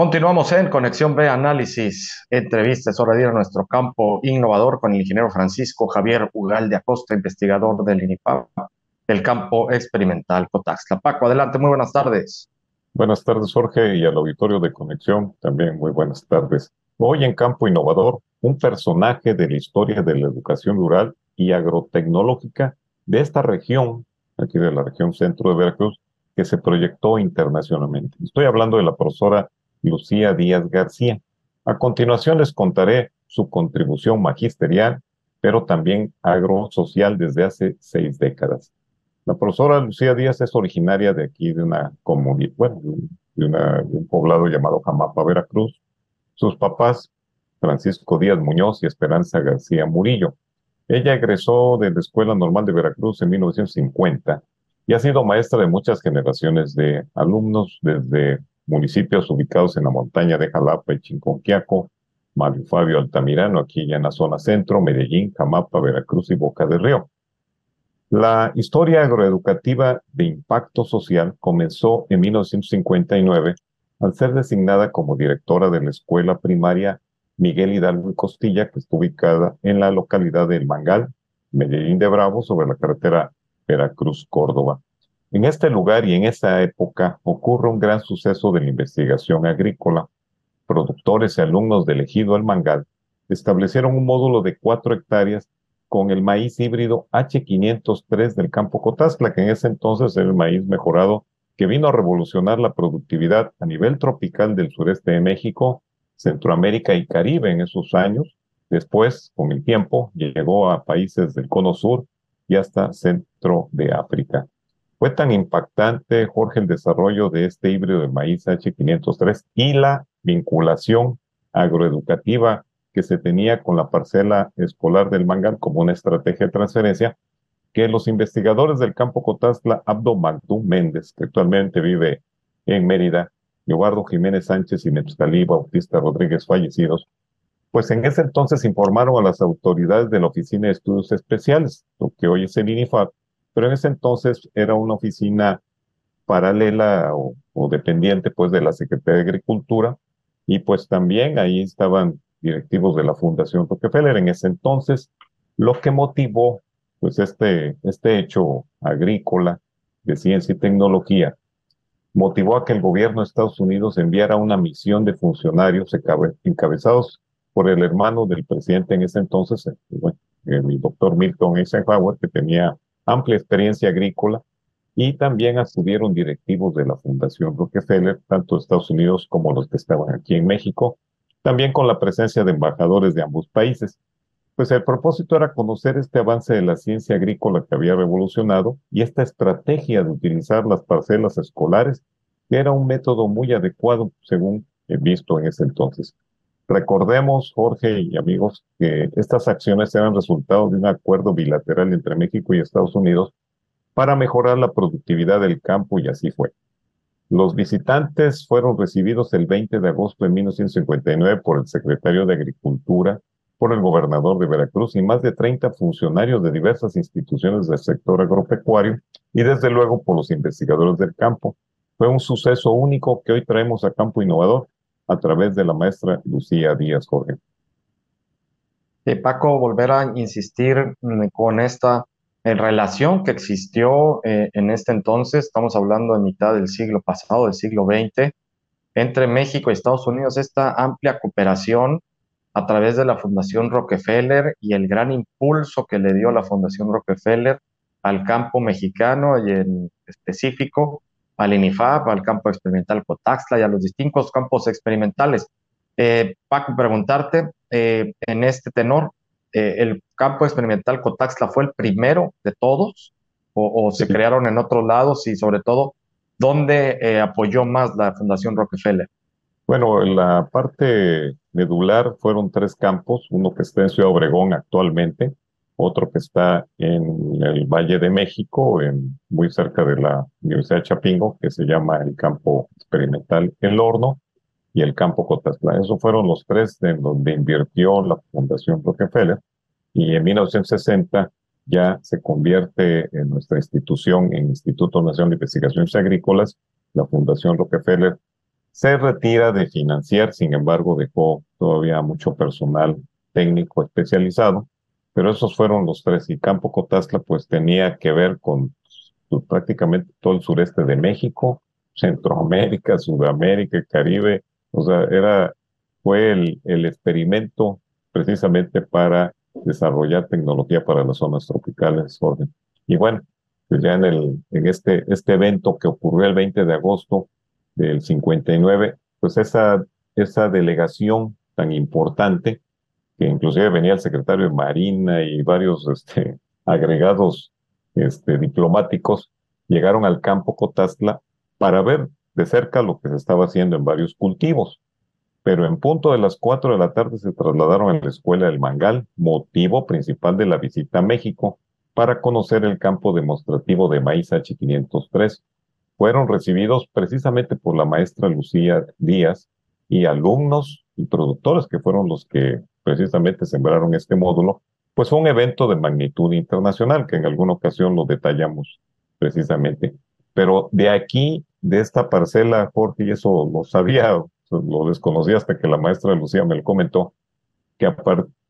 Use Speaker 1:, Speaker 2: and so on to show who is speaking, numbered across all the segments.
Speaker 1: Continuamos en Conexión B Análisis, entrevista, es hora de ir a nuestro campo innovador con el ingeniero Francisco Javier Ugal de Acosta, investigador del INIPAP, del campo experimental Cotaxla. Paco, adelante, muy buenas tardes.
Speaker 2: Buenas tardes, Jorge, y al auditorio de Conexión, también muy buenas tardes. Hoy en Campo Innovador, un personaje de la historia de la educación rural y agrotecnológica de esta región, aquí de la región centro de Veracruz, que se proyectó internacionalmente. Estoy hablando de la profesora Lucía Díaz García. A continuación les contaré su contribución magisterial, pero también agrosocial desde hace seis décadas. La profesora Lucía Díaz es originaria de aquí, de una comunidad, bueno, de, un poblado llamado Jamapa, Veracruz. Sus papás, Francisco Díaz Muñoz y Esperanza García Murillo. Ella egresó de la Escuela Normal de Veracruz en 1950 y ha sido maestra de muchas generaciones de alumnos desde municipios ubicados en la montaña de Jalapa y Chinconquiaco, Mario Fabio Altamirano, aquí ya en la zona centro, Medellín, Jamapa, Veracruz y Boca del Río. La historia agroeducativa de impacto social comenzó en 1959 al ser designada como directora de la escuela primaria Miguel Hidalgo y Costilla, que está ubicada en la localidad del Mangal, Medellín de Bravo, sobre la carretera Veracruz-Córdoba. En este lugar y en esa época ocurre un gran suceso de la investigación agrícola. Productores y alumnos del ejido El Mangal establecieron un módulo de cuatro hectáreas con el maíz híbrido H503 del campo Cotazla, que en ese entonces era el maíz mejorado que vino a revolucionar la productividad a nivel tropical del sureste de México, Centroamérica y Caribe en esos años. Después, con el tiempo, llegó a países del cono sur y hasta centro de África. Fue tan impactante, Jorge, el desarrollo de este híbrido de maíz H503 y la vinculación agroeducativa que se tenía con la parcela escolar del Mangal como una estrategia de transferencia, que los investigadores del campo Cotazla, Abdo Magdú Méndez, que actualmente vive en Mérida, Eduardo Jiménez Sánchez y Nepstalí Bautista Rodríguez fallecidos, pues en ese entonces informaron a las autoridades de la Oficina de Estudios Especiales, lo que hoy es el INIFAP, pero en ese entonces era una oficina paralela o, dependiente pues de la Secretaría de Agricultura y pues también ahí estaban directivos de la Fundación Rockefeller. En ese entonces, lo que motivó pues este, este hecho agrícola de ciencia y tecnología motivó a que el gobierno de Estados Unidos enviara una misión de funcionarios encabezados por el hermano del presidente en ese entonces, eh, el doctor Milton Eisenhower, que tenía amplia experiencia agrícola y también acudieron directivos de la Fundación Rockefeller, tanto de Estados Unidos como los que estaban aquí en México, también con la presencia de embajadores de ambos países. Pues el propósito era conocer este avance de la ciencia agrícola que había revolucionado y esta estrategia de utilizar las parcelas escolares, que era un método muy adecuado según he visto en ese entonces. Recordemos, Jorge y amigos, que estas acciones eran resultado de un acuerdo bilateral entre México y Estados Unidos para mejorar la productividad del campo y así fue. Los visitantes fueron recibidos el 20 de agosto de 1959 por el secretario de Agricultura, por el gobernador de Veracruz y más de 30 funcionarios de diversas instituciones del sector agropecuario y desde luego por los investigadores del campo. Fue un suceso único que hoy traemos a Campo Innovador a través de la maestra Lucía Díaz Jorge.
Speaker 1: Paco, volver a insistir con esta relación que existió eh, en este entonces, estamos hablando de mitad del siglo pasado, del siglo XX, entre México y Estados Unidos, esta amplia cooperación a través de la Fundación Rockefeller y el gran impulso que le dio la Fundación Rockefeller al campo mexicano y en específico al INIFAP, al campo experimental Cotaxla y a los distintos campos experimentales. Eh, Paco, preguntarte, eh, en este tenor, eh, ¿el campo experimental Cotaxla fue el primero de todos o, se crearon en otros lados y sobre todo, dónde apoyó más la Fundación Rockefeller?
Speaker 2: Bueno, en la parte medular fueron tres campos, uno que está en Ciudad Obregón actualmente, otro que está en el Valle de México, muy cerca de la Universidad de Chapingo, que se llama el campo experimental El Horno y el campo Cotasla. Esos fueron los tres en donde invirtió la Fundación Rockefeller y en 1960 ya se convierte en nuestra institución, en Instituto Nacional de Investigaciones Agrícolas, la Fundación Rockefeller se retira de financiar, sin embargo, dejó todavía mucho personal técnico especializado, pero esos fueron los tres. Y Campo Cotazla, pues tenía que ver con prácticamente todo el sureste de México, Centroamérica, Sudamérica, Caribe. O sea, era, fue el, el experimento precisamente para desarrollar tecnología para las zonas tropicales. Y bueno, pues ya en, el, en este, este evento que ocurrió el 20 de agosto del 59, pues esa, esa delegación tan importante, que inclusive venía el secretario de Marina y varios este, agregados este, diplomáticos, llegaron al campo Cotazla para ver de cerca lo que se estaba haciendo en varios cultivos. Pero en punto de las 4 de la tarde se trasladaron a la escuela del Mangal, motivo principal de la visita a México, para conocer el campo demostrativo de maíz H503. Fueron recibidos precisamente por la maestra Lucía Díaz y alumnos y productores que fueron los que precisamente sembraron este módulo, pues fue un evento de magnitud internacional que en alguna ocasión lo detallamos precisamente. Pero de aquí, de esta parcela, Jorge, y eso lo sabía, lo desconocía hasta que la maestra Lucía me lo comentó, que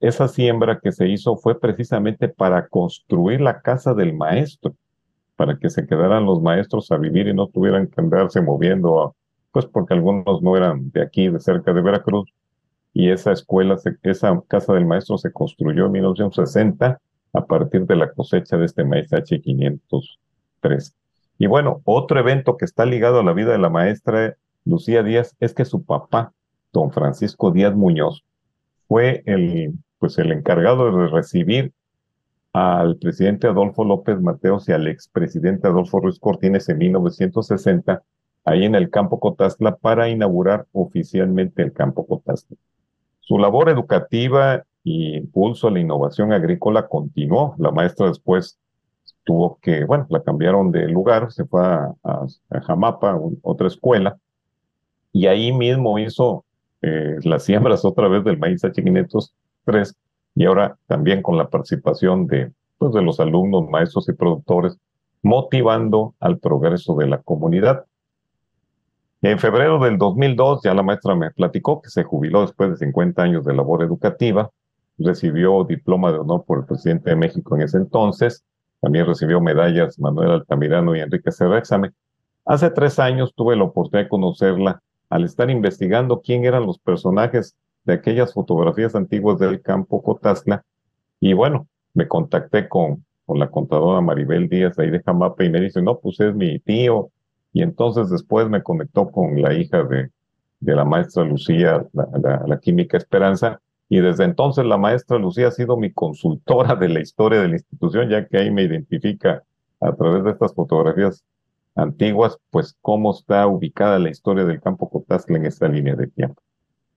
Speaker 2: esa siembra que se hizo fue precisamente para construir la casa del maestro, para que se quedaran los maestros a vivir y no tuvieran que andarse moviendo, pues porque algunos no eran de aquí, de cerca de Veracruz, y esa escuela, esa casa del maestro se construyó en 1960 a partir de la cosecha de este maíz H503. Y bueno, otro evento que está ligado a la vida de la maestra Lucía Díaz es que su papá, don Francisco Díaz Muñoz, fue el, pues el encargado de recibir al presidente Adolfo López Mateos y al expresidente Adolfo Ruiz Cortines en 1960, ahí en el campo Cotazla, para inaugurar oficialmente el campo Cotazla. Su labor educativa y impulso a la innovación agrícola continuó. La maestra después tuvo que, bueno, la cambiaron de lugar, se fue a, Jamapa, otra escuela, y ahí mismo hizo eh, las siembras otra vez del maíz H503 y ahora también con la participación de, pues, de los alumnos, maestros y productores, motivando al progreso de la comunidad. En febrero del 2002 ya la maestra me platicó que se jubiló después de 50 años de labor educativa, recibió diploma de honor por el presidente de México en ese entonces, también recibió medallas Manuel Altamirano y Enrique Cerrexame. Hace tres años tuve la oportunidad de conocerla al estar investigando quién eran los personajes de aquellas fotografías antiguas del campo Cotazla. Y bueno, me contacté con, con la contadora Maribel Díaz ahí de Jamapa y me dice, no, pues es mi tío. Y entonces después me conectó con la hija de, la maestra Lucía, la, la química Esperanza, y desde entonces la maestra Lucía ha sido mi consultora de la historia de la institución, ya que ahí me identifica a través de estas fotografías antiguas, pues cómo está ubicada la historia del campo Cotazla en esta línea de tiempo.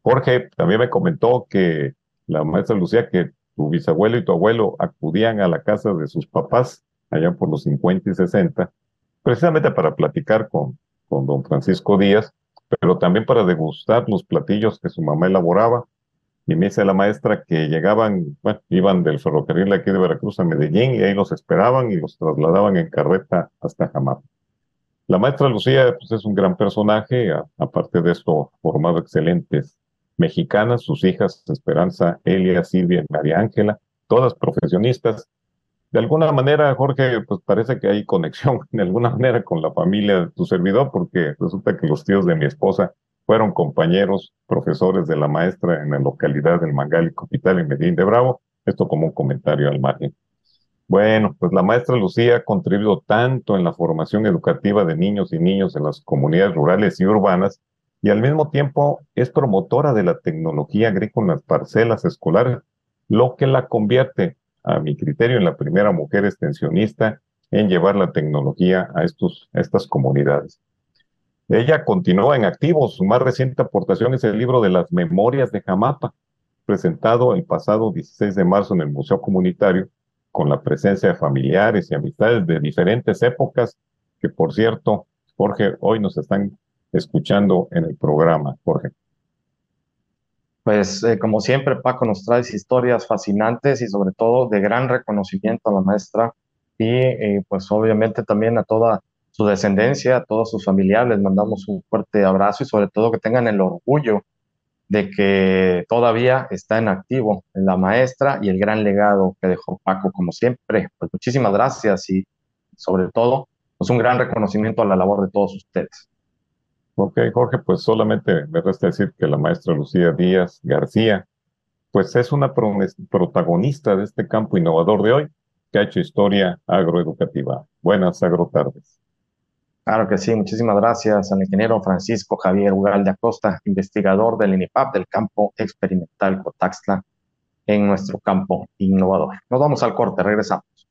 Speaker 2: Jorge también me comentó que la maestra Lucía, que tu bisabuelo y tu abuelo acudían a la casa de sus papás allá por los 50 y 60, precisamente para platicar con, con don Francisco Díaz, pero también para degustar los platillos que su mamá elaboraba. Y me dice la maestra que llegaban, bueno, iban del ferrocarril aquí de Veracruz a Medellín y ahí los esperaban y los trasladaban en carreta hasta Jamapa. La maestra Lucía pues, es un gran personaje, aparte de esto, formado excelentes mexicanas, sus hijas Esperanza, Elia, Silvia y María Ángela, todas profesionistas. De alguna manera, Jorge, pues parece que hay conexión de alguna manera con la familia de tu servidor, porque resulta que los tíos de mi esposa fueron compañeros, profesores de la maestra en la localidad del Mangal y Capital en Medellín de Bravo. Esto como un comentario al margen. Bueno, pues la maestra Lucía ha contribuido tanto en la formación educativa de niños y niños en las comunidades rurales y urbanas y al mismo tiempo es promotora de la tecnología agrícola en las parcelas escolares, lo que la convierte, a mi criterio, en la primera mujer extensionista en llevar la tecnología a, estos, estas comunidades. Ella continúa en activo. Su más reciente aportación es el libro de las Memorias de Jamapa, presentado el pasado 16 de marzo en el Museo Comunitario, con la presencia de familiares y amistades de diferentes épocas, que por cierto, Jorge, hoy nos están escuchando en el programa. Jorge.
Speaker 1: Pues eh, como siempre, Paco, nos trae historias fascinantes y sobre todo de gran reconocimiento a la maestra y eh, pues obviamente también a toda su descendencia, a todos sus familiares, les mandamos un fuerte abrazo y sobre todo que tengan el orgullo de que todavía está en activo la maestra y el gran legado que dejó Paco, como siempre. Pues muchísimas gracias y sobre todo, pues un gran reconocimiento a la labor de todos ustedes.
Speaker 2: Ok, Jorge, pues solamente me resta decir que la maestra Lucía Díaz García, pues es una protagonista de este campo innovador de hoy que ha hecho historia agroeducativa. Buenas agrotardes.
Speaker 1: Claro que sí, muchísimas gracias al ingeniero Francisco Javier Ugal de Acosta, investigador del INIPAP del campo experimental Cotaxtla en nuestro campo innovador. Nos vamos al corte, regresamos.